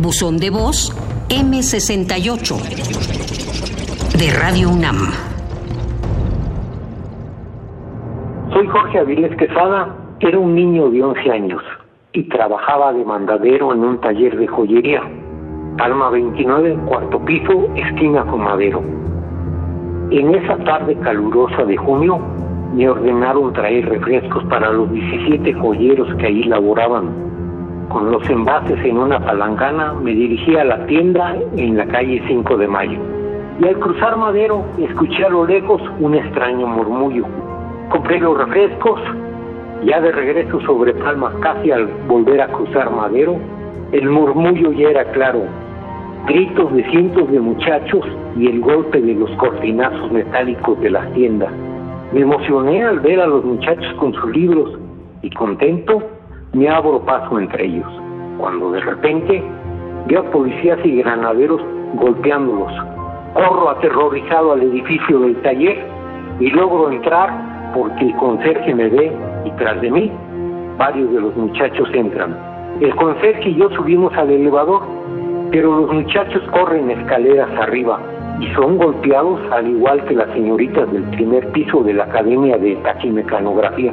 Buzón de voz M68 de Radio UNAM. Soy Jorge Avilés Quesada, era un niño de 11 años y trabajaba de mandadero en un taller de joyería. Palma 29, cuarto piso, esquina con madero. En esa tarde calurosa de junio, me ordenaron traer refrescos para los 17 joyeros que ahí laboraban. Con los envases en una palangana me dirigí a la tienda en la calle 5 de Mayo. Y al cruzar Madero escuché a lo lejos un extraño murmullo. Compré los refrescos, ya de regreso sobre Palma casi al volver a cruzar Madero, el murmullo ya era claro. Gritos de cientos de muchachos y el golpe de los cortinazos metálicos de las tiendas. Me emocioné al ver a los muchachos con sus libros y contento me abro paso entre ellos, cuando de repente veo policías y granaderos golpeándolos. Corro aterrorizado al edificio del taller y logro entrar porque el conserje me ve y tras de mí varios de los muchachos entran. El conserje y yo subimos al elevador, pero los muchachos corren escaleras arriba y son golpeados al igual que las señoritas del primer piso de la Academia de Taquimecanografía.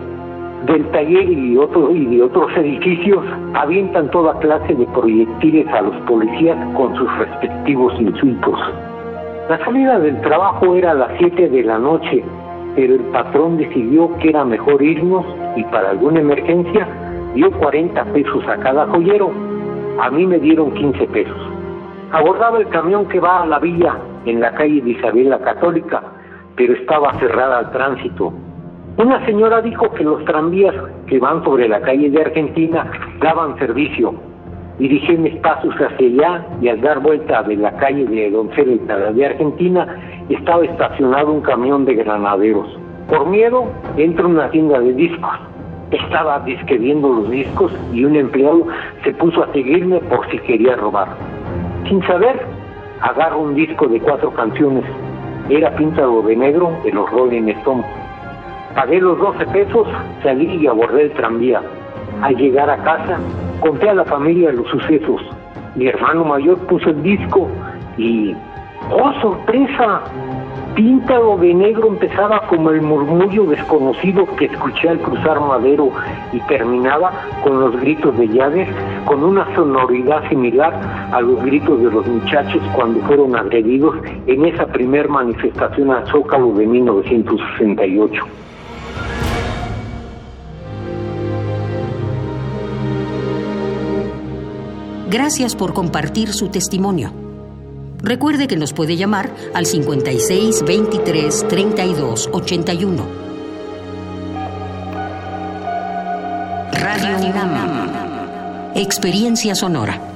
Del taller y, de otros edificios avientan toda clase de proyectiles a los policías con sus respectivos insultos. La salida del trabajo era a las 7 de la noche, pero el patrón decidió que era mejor irnos y para alguna emergencia dio 40 pesos a cada joyero. A mí me dieron 15 pesos. Abordaba el camión que va a la villa en la calle de Isabel la Católica, pero estaba cerrada al tránsito. Una señora dijo que los tranvías que van sobre la calle de Argentina daban servicio. Dirigí mis pasos hacia allá y al dar vuelta de la calle de Donceleta de Argentina estaba estacionado un camión de granaderos. Por miedo entro en una tienda de discos. Estaba disque viendo los discos y un empleado se puso a seguirme por si quería robar. Sin saber, agarro un disco de cuatro canciones. Era pintado de negro de los Rolling Stones. Pagué los 12 pesos, salí y abordé el tranvía. Al llegar a casa, conté a la familia los sucesos. Mi hermano mayor puso el disco y ¡Oh, sorpresa! Píntalo de negro empezaba como el murmullo desconocido que escuché al cruzar Madero y terminaba con los gritos de Jagger con una sonoridad similar a los gritos de los muchachos cuando fueron agredidos en esa primer manifestación al Zócalo de 1968. Gracias por compartir su testimonio. Recuerde que nos puede llamar al 56 23 32 81. Radio UNAM. Experiencia sonora.